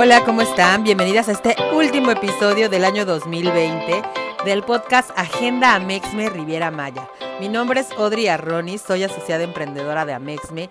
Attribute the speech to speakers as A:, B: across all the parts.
A: Hola, ¿cómo están? Bienvenidas a este último episodio del año 2020 del podcast Agenda Amexme Riviera Maya. Mi nombre es Audrey Arronis, soy asociada emprendedora de Amexme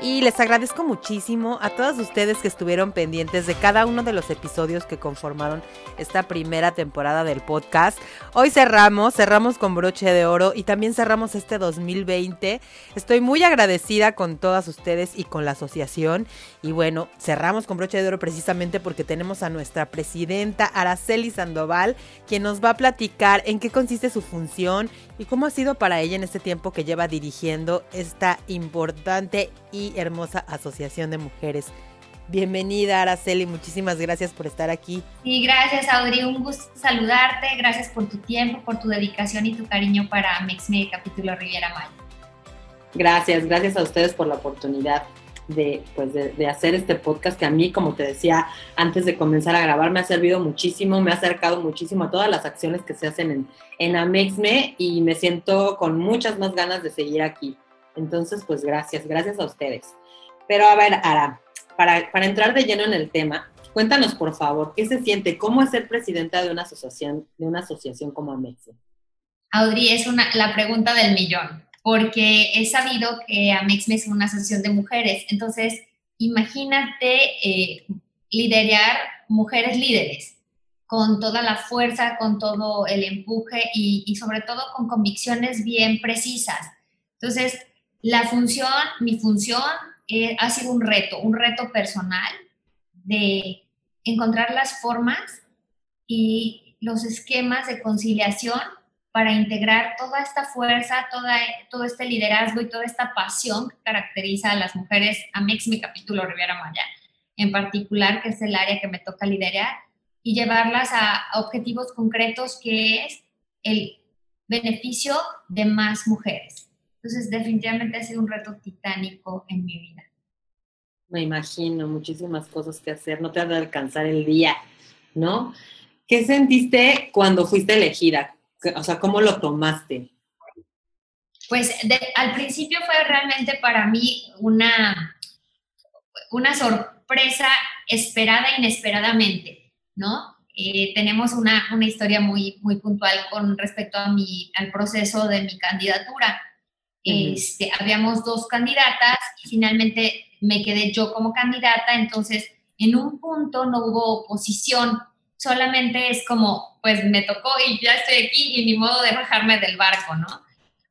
A: y les agradezco muchísimo a todas ustedes que estuvieron pendientes de cada uno de los episodios que conformaron esta primera temporada del podcast. Hoy cerramos, cerramos con broche de oro y también cerramos este 2020. Estoy muy agradecida con todas ustedes y con la asociación. Y bueno, cerramos con broche de oro precisamente porque tenemos a nuestra presidenta Araceli Sandoval, quien nos va a platicar en qué consiste su función y cómo ha sido para ella en este tiempo que lleva dirigiendo esta importante y hermosa asociación de mujeres. Bienvenida, Araceli, muchísimas gracias por estar aquí.
B: Sí, gracias, Audrey, un gusto saludarte, gracias por tu tiempo, por tu dedicación y tu cariño para Mexme Capítulo Riviera Maya.
C: Gracias, gracias a ustedes por la oportunidad de, pues de, hacer este podcast que a mí, como te decía antes de comenzar a grabar, me ha servido muchísimo, me ha acercado muchísimo a todas las acciones que se hacen en, en Amexme y me siento con muchas más ganas de seguir aquí. Entonces, pues gracias, gracias a ustedes. Pero a ver, Ara, para, para entrar de lleno en el tema, cuéntanos por favor, ¿qué se siente? ¿Cómo es ser presidenta de una asociación, de una asociación como Amexe?
B: Audrey, es una, la pregunta del millón, porque he sabido que Amexme es una asociación de mujeres. Entonces, imagínate eh, liderar mujeres líderes con toda la fuerza, con todo el empuje y, y sobre todo con convicciones bien precisas. Entonces, la función, mi función eh, ha sido un reto, un reto personal de encontrar las formas y los esquemas de conciliación para integrar toda esta fuerza, toda, todo este liderazgo y toda esta pasión que caracteriza a las mujeres a mi capítulo Riviera Maya, en particular, que es el área que me toca liderar, y llevarlas a objetivos concretos que es el beneficio de más mujeres. Entonces, definitivamente ha sido un reto titánico en mi vida.
C: Me imagino, muchísimas cosas que hacer, no te ha de alcanzar el día, ¿no? ¿Qué sentiste cuando fuiste elegida? O sea, ¿cómo lo tomaste?
B: Pues al principio fue realmente para mí una, una sorpresa esperada inesperadamente, ¿no? Eh, tenemos una, una, historia muy, muy puntual con respecto a mi, al proceso de mi candidatura. Este, habíamos dos candidatas y finalmente me quedé yo como candidata, entonces en un punto no hubo oposición, solamente es como, pues me tocó y ya estoy aquí y ni modo de bajarme del barco, ¿no?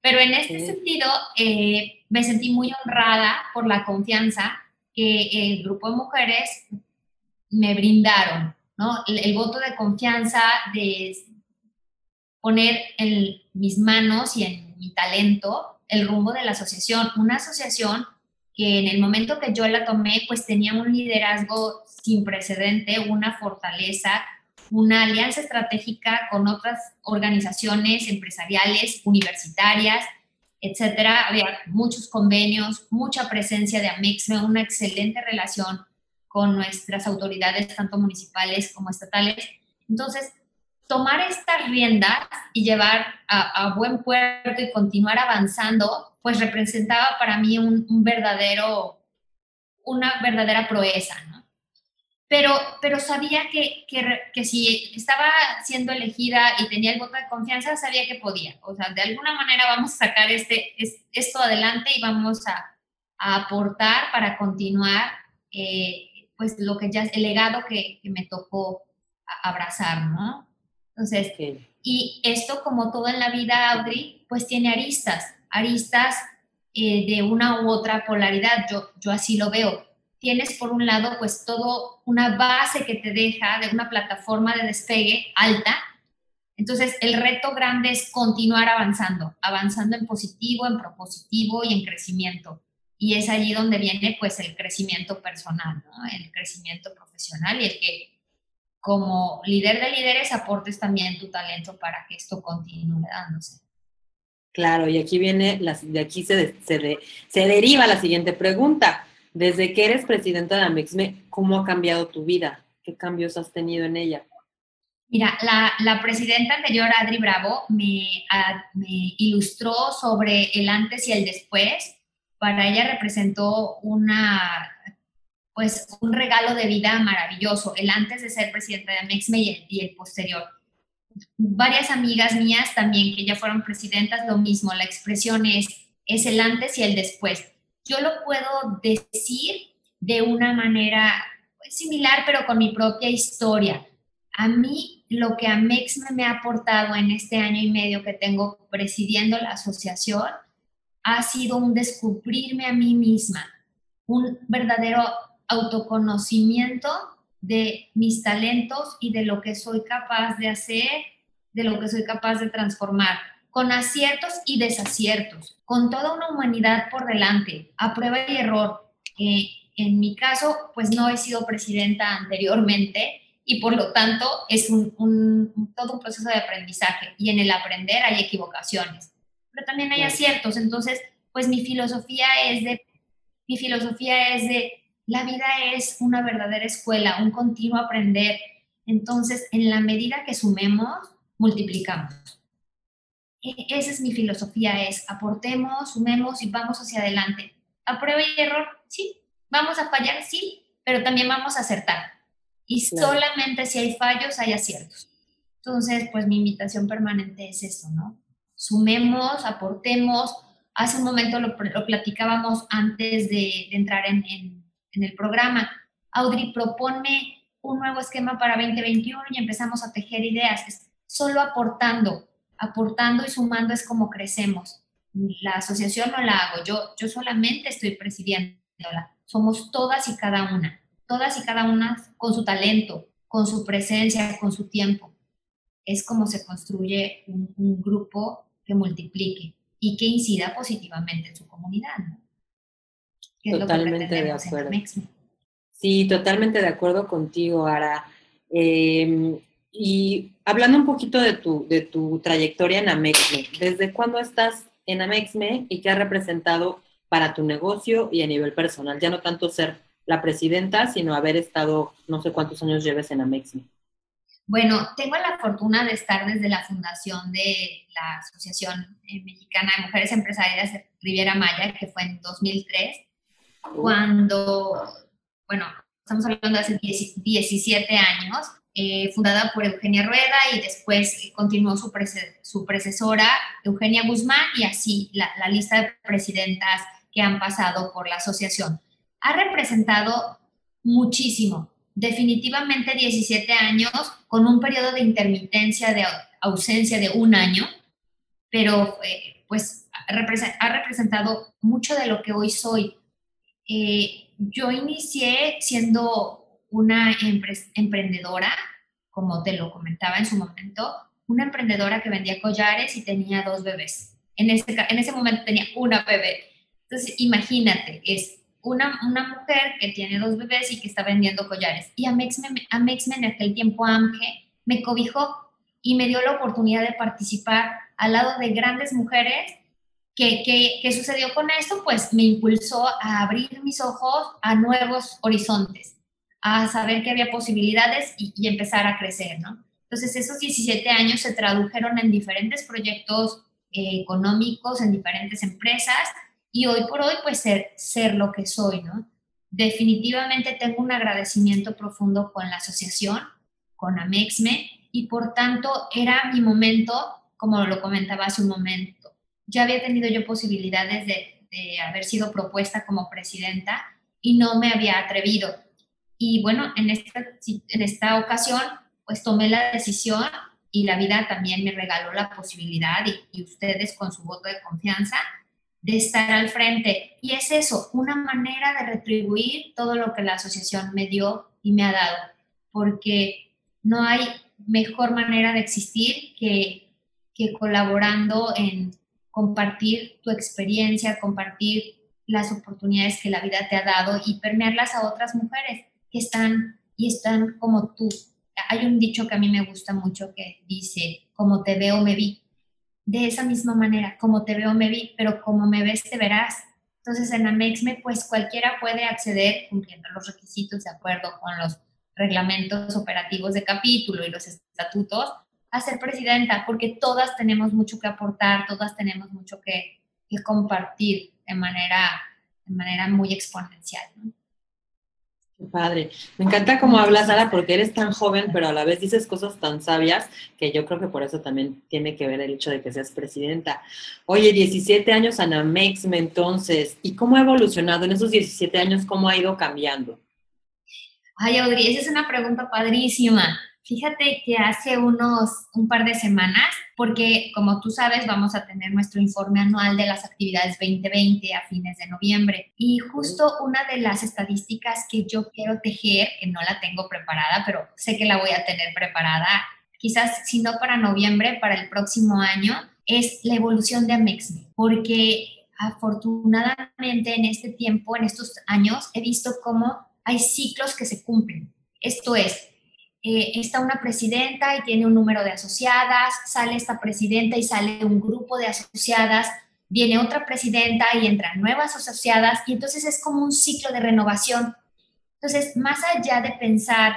B: Pero en este sentido, eh, me sentí muy honrada por la confianza que el grupo de mujeres me brindaron, ¿no? El, voto de confianza de poner en mis manos y en mi talento el rumbo de la asociación, una asociación que en el momento que yo la tomé, pues tenía un liderazgo sin precedente, una fortaleza, una alianza estratégica con otras organizaciones empresariales, universitarias, etcétera. Había muchos convenios, mucha presencia de Amexme, una excelente relación con nuestras autoridades, tanto municipales como estatales. Entonces, tomar estas riendas y llevar a, buen puerto y continuar avanzando, pues representaba para mí un, verdadero, una verdadera proeza, ¿no? Pero, pero sabía que, que, que, si estaba siendo elegida y tenía el voto de confianza, sabía que podía. O sea, de alguna manera vamos a sacar este, esto adelante y vamos a, a aportar para continuar, eh, pues, lo que ya, el legado que, que me tocó abrazar, ¿no? Entonces, y esto como todo en la vida, Audrey, pues tiene aristas, aristas eh, de una u otra polaridad, yo, yo así lo veo. Tienes por un lado pues todo una base que te deja de una plataforma de despegue alta, entonces el reto grande es continuar avanzando, avanzando en positivo, en propositivo y en crecimiento. y es allí donde viene pues el crecimiento personal, ¿no? el crecimiento profesional y el que como líder de líderes aportes también tu talento para que esto continúe dándose.
C: Claro, y aquí viene, de aquí se, se, se deriva la siguiente pregunta. Desde que eres presidenta de Amexme, ¿cómo ha cambiado tu vida? ¿Qué cambios has tenido en ella?
B: Mira, la, la presidenta anterior, Adri Bravo, me, me ilustró sobre el antes y el después. Para ella representó una pues un regalo de vida maravilloso, el antes de ser presidenta de Amexme y el, posterior. Varias amigas mías también que ya fueron presidentas, lo mismo, la expresión es, es el antes y el después. Yo lo puedo decir de una manera pues, similar, pero con mi propia historia. A mí, lo que Amexme me ha aportado en este año y medio que tengo presidiendo la asociación ha sido un descubrirme a mí misma, un verdadero autoconocimiento de mis talentos y de lo que soy capaz de hacer, de lo que soy capaz de transformar, con aciertos y desaciertos, con toda una humanidad por delante, a prueba y error. Eh, en mi caso, pues no he sido presidenta anteriormente y por lo tanto es un, todo un proceso de aprendizaje y en el aprender hay equivocaciones, pero también hay aciertos. Entonces, pues mi filosofía es de, mi filosofía es de la vida es una verdadera escuela, un continuo aprender. Entonces, en la medida que sumemos, multiplicamos. E, esa es mi filosofía, es aportemos, sumemos y vamos hacia adelante. A prueba y error, sí. Vamos a fallar, sí, pero también vamos a acertar. Y solamente si hay fallos, hay aciertos. Entonces, pues mi invitación permanente es eso, ¿no? Sumemos, aportemos. Hace un momento lo, platicábamos antes de, entrar en en el programa. Audrey propone un nuevo esquema para 2021 y empezamos a tejer ideas. Es solo aportando, aportando y sumando es como crecemos. La asociación no la hago, yo, yo solamente estoy presidiéndola. Somos todas y cada una, todas y cada una con su talento, con su presencia, con su tiempo. Es como se construye un, un grupo que multiplique y que incida positivamente en su comunidad. ¿no?
C: Totalmente de acuerdo. Sí, totalmente de acuerdo contigo, Ara. Em, y hablando un poquito de tu, de tu trayectoria en Amexme, ¿desde cuándo estás en Amexme y qué ha representado para tu negocio y a nivel personal? Ya no tanto ser la presidenta, sino haber estado, no sé cuántos años lleves en Amexme.
B: Bueno, tengo la fortuna de estar desde la fundación de la Asociación Mexicana de Mujeres Empresarias Riviera Maya, que fue en 2003 cuando, bueno, estamos hablando de hace 17 años, eh, fundada por Eugenia Rueda y después continuó su, su predecesora Eugenia Guzmán y así la, la lista de presidentas que han pasado por la asociación. Ha representado muchísimo, definitivamente 17 años con un periodo de intermitencia de ausencia de un año, pero eh, pues ha representado mucho de lo que hoy soy. Eh, yo inicié siendo una emprendedora, como te lo comentaba en su momento, una emprendedora que vendía collares y tenía dos bebés. En ese, en ese momento tenía una bebé. Entonces, imagínate, es una, una mujer que tiene dos bebés y que está vendiendo collares. Y Amexme, Amexme en aquel tiempo, AMGE, me cobijó y me dio la oportunidad de participar al lado de grandes mujeres ¿Qué, sucedió con esto? Pues me impulsó a abrir mis ojos a nuevos horizontes, a saber que había posibilidades y, empezar a crecer, ¿no? Entonces, esos 17 años se tradujeron en diferentes proyectos eh, económicos, en diferentes empresas, y hoy por hoy, pues ser, ser lo que soy, ¿no? Definitivamente tengo un agradecimiento profundo con la asociación, con Amexme, y por tanto era mi momento, como lo comentaba hace un momento, ya había tenido yo posibilidades de, haber sido propuesta como presidenta y no me había atrevido. Y bueno, en esta, en esta ocasión, pues tomé la decisión y la vida también me regaló la posibilidad y, ustedes con su voto de confianza de estar al frente. Y es eso, una manera de retribuir todo lo que la asociación me dio y me ha dado, porque no hay mejor manera de existir que, que colaborando en compartir tu experiencia, compartir las oportunidades que la vida te ha dado y permearlas a otras mujeres que están y están como tú. Hay un dicho que a mí me gusta mucho que dice, como te veo, me vi. De esa misma manera, como te veo, me vi, pero como me ves, te verás. Entonces en Amexme, pues cualquiera puede acceder cumpliendo los requisitos de acuerdo con los reglamentos operativos de capítulo y los estatutos a ser presidenta, porque todas tenemos mucho que aportar, todas tenemos mucho que, que compartir de manera, de manera muy exponencial. ¿no?
C: Qué padre. Me encanta cómo hablas, Sara, porque eres tan joven, pero a la vez dices cosas tan sabias que yo creo que por eso también tiene que ver el hecho de que seas presidenta. Oye, 17 años Anamexme entonces, ¿y cómo ha evolucionado en esos 17 años? ¿Cómo ha ido cambiando?
B: Ay, Audrey, esa es una pregunta padrísima. Fíjate que hace unos un par de semanas, porque como tú sabes, vamos a tener nuestro informe anual de las actividades 2020 a fines de noviembre. Y justo una de las estadísticas que yo quiero tejer, que no la tengo preparada, pero sé que la voy a tener preparada, quizás si no para noviembre, para el próximo año, es la evolución de Amexme. Porque afortunadamente en este tiempo, en estos años, he visto cómo hay ciclos que se cumplen. Esto es, eh, está una presidenta y tiene un número de asociadas, sale esta presidenta y sale un grupo de asociadas, viene otra presidenta y entran nuevas asociadas y entonces es como un ciclo de renovación. Entonces, más allá de pensar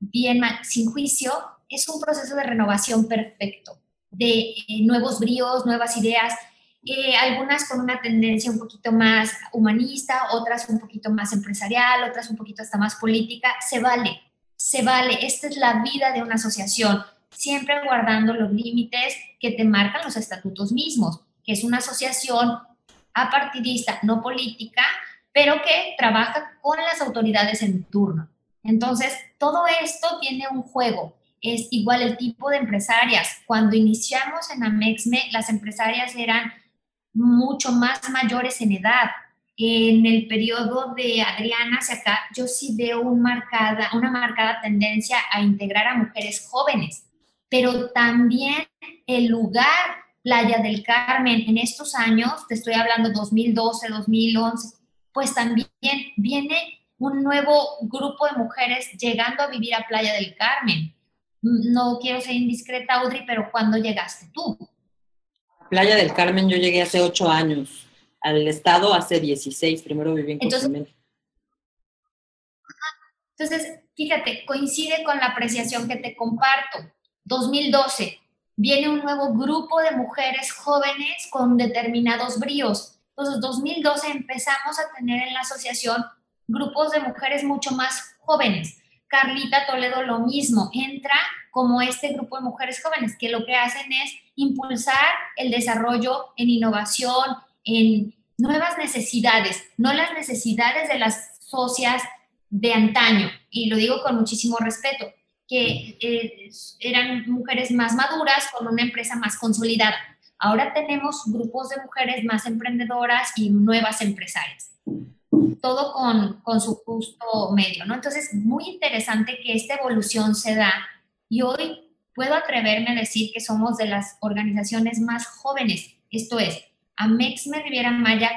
B: bien, sin juicio, es un proceso de renovación perfecto, de eh, nuevos bríos, nuevas ideas, eh, algunas con una tendencia un poquito más humanista, otras un poquito más empresarial, otras un poquito hasta más política, se vale se vale, esta es la vida de una asociación, siempre guardando los límites que te marcan los estatutos mismos, que es una asociación apartidista, no política, pero que trabaja con las autoridades en turno. Entonces, todo esto tiene un juego. Es igual el tipo de empresarias. Cuando iniciamos en Amexme, las empresarias eran mucho más mayores en edad, en el periodo de Adriana hacia acá, yo sí veo un marcada, una marcada tendencia a integrar a mujeres jóvenes, pero también el lugar Playa del Carmen en estos años, te estoy hablando 2012, 2011, pues también viene un nuevo grupo de mujeres llegando a vivir a Playa del Carmen. No quiero ser indiscreta, Audrey, pero ¿cuándo llegaste tú?
C: Playa del Carmen yo llegué hace ocho años al estado hace 16, primero viví en
B: entonces, entonces, fíjate, coincide con la apreciación que te comparto. 2012, viene un nuevo grupo de mujeres jóvenes con determinados bríos. Entonces, 2012 empezamos a tener en la asociación grupos de mujeres mucho más jóvenes. Carlita Toledo lo mismo, entra como este grupo de mujeres jóvenes que lo que hacen es impulsar el desarrollo en innovación, en nuevas necesidades, no las necesidades de las socias de antaño, y lo digo con muchísimo respeto, que eh, eran mujeres más maduras con una empresa más consolidada. Ahora tenemos grupos de mujeres más emprendedoras y nuevas empresarias. Todo con, con su justo medio, ¿no? Entonces, muy interesante que esta evolución se da y hoy puedo atreverme a decir que somos de las organizaciones más jóvenes. Esto es, Amexme Riviera Maya,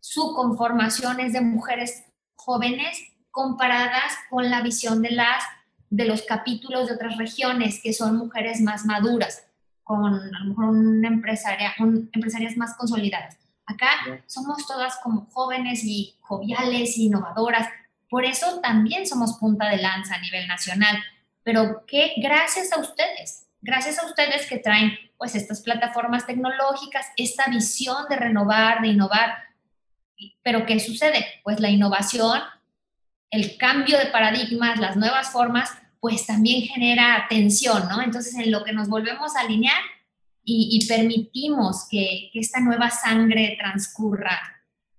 B: su conformación es de mujeres jóvenes comparadas con la visión de, las, de los capítulos de otras regiones, que son mujeres más maduras, con a lo mejor una empresaria, empresarias más consolidadas. Acá somos todas como jóvenes y joviales e innovadoras, por eso también somos punta de lanza a nivel nacional, pero que gracias a ustedes, gracias a ustedes que traen pues estas plataformas tecnológicas, esta visión de renovar, de innovar. Pero ¿qué sucede? Pues la innovación, el cambio de paradigmas, las nuevas formas, pues también genera tensión, ¿no? Entonces, en lo que nos volvemos a alinear y, permitimos que, que, esta nueva sangre transcurra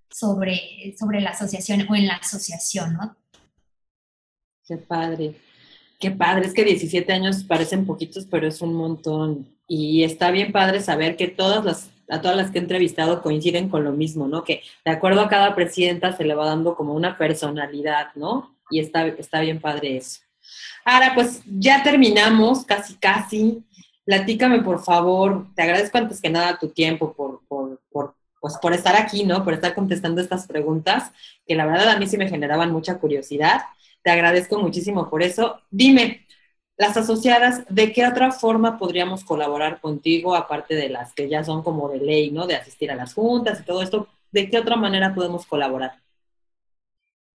B: sobre, sobre la asociación o en la asociación, ¿no?
C: Qué padre. Qué padre, es que 17 años parecen poquitos, pero es un montón. Y está bien padre saber que todas las, a todas las que he entrevistado coinciden con lo mismo, ¿no? Que de acuerdo a cada presidenta se le va dando como una personalidad, ¿no? Y está, está bien padre eso. Ahora, pues ya terminamos, casi, casi. Platícame, por favor. Te agradezco antes que nada tu tiempo por, por, por pues por estar aquí, ¿no? Por estar contestando estas preguntas, que la verdad a mí sí me generaban mucha curiosidad. Te agradezco muchísimo por eso. Dime, las asociadas, ¿de qué otra forma podríamos colaborar contigo, aparte de las que ya son como de ley, ¿no? De asistir a las juntas y todo esto, ¿de qué otra manera podemos colaborar?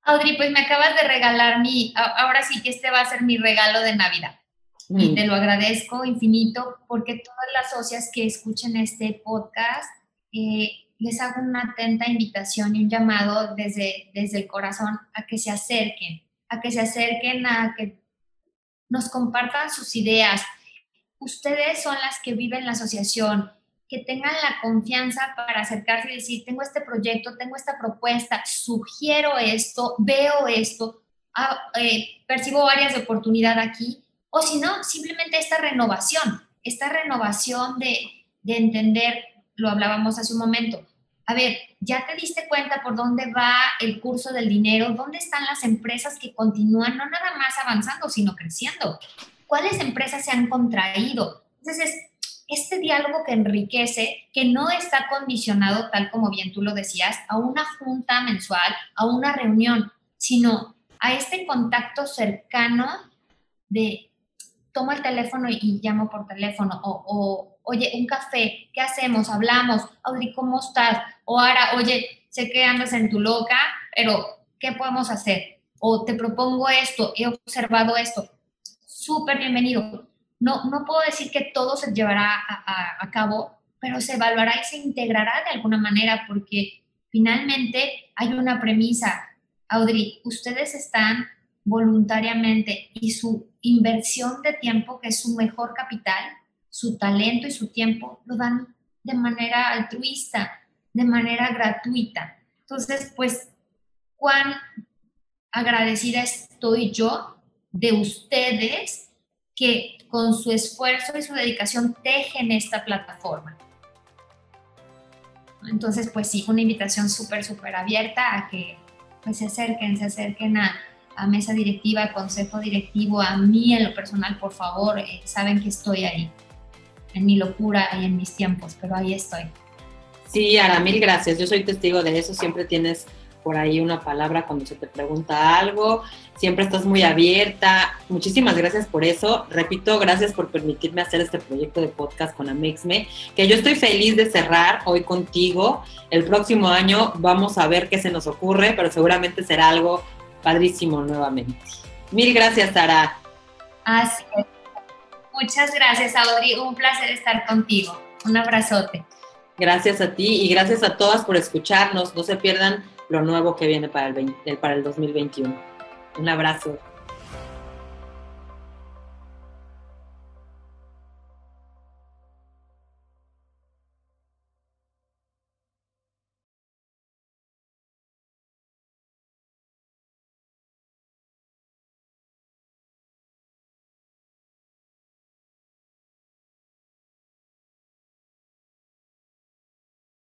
B: Audrey, pues me acabas de regalar mi, ahora sí que este va a ser mi regalo de Navidad. Y mm. te lo agradezco infinito porque todas las socias que escuchen este podcast, eh, les hago una atenta invitación y un llamado desde, desde el corazón a que se acerquen, a que se acerquen, a que nos compartan sus ideas. Ustedes son las que viven la asociación, que tengan la confianza para acercarse y decir, tengo este proyecto, tengo esta propuesta, sugiero esto, veo esto, ah, eh, percibo áreas de oportunidad aquí, o si no, simplemente esta renovación, esta renovación de, de entender, lo hablábamos hace un momento, a ver, ya te diste cuenta por dónde va el curso del dinero, dónde están las empresas que continúan no nada más avanzando, sino creciendo, cuáles empresas se han contraído. Entonces, este diálogo que enriquece, que no está condicionado, tal como bien tú lo decías, a una junta mensual, a una reunión, sino a este contacto cercano de tomo el teléfono y, llamo por teléfono, o, oye, un café, ¿qué hacemos? Hablamos, Audrey, ¿cómo estás? O ahora, oye, sé que andas en tu loca, pero ¿qué podemos hacer? O te propongo esto, he observado esto. Súper bienvenido no, no puedo decir que todo se llevará a, cabo, pero se evaluará y se integrará de alguna manera porque finalmente hay una premisa. Audrey, ustedes están voluntariamente y su inversión de tiempo, que es su mejor capital, su talento y su tiempo, lo dan de manera altruista, de manera gratuita. Entonces, pues, cuán agradecida estoy yo de ustedes que con su esfuerzo y su dedicación tejen esta plataforma. Entonces, pues sí, una invitación súper, súper abierta a que pues, se acerquen, se acerquen a, a, mesa directiva, a consejo directivo, a mí en lo personal, por favor, eh, saben que estoy ahí, en mi locura y en mis tiempos, pero ahí estoy.
C: Sí, Ara, mil gracias. Yo soy testigo de eso. Siempre tienes por ahí una palabra cuando se te pregunta algo, siempre estás muy abierta. Muchísimas gracias por eso. Repito, gracias por permitirme hacer este proyecto de podcast con Amexme, que yo estoy feliz de cerrar hoy contigo. El próximo año vamos a ver qué se nos ocurre, pero seguramente será algo padrísimo nuevamente. Mil gracias, Sara.
B: Así Muchas gracias, Audrey. Un placer estar contigo. Un abrazote.
C: Gracias a ti y gracias a todas por escucharnos. No se pierdan lo nuevo que viene para el, para el 2021. Un abrazo.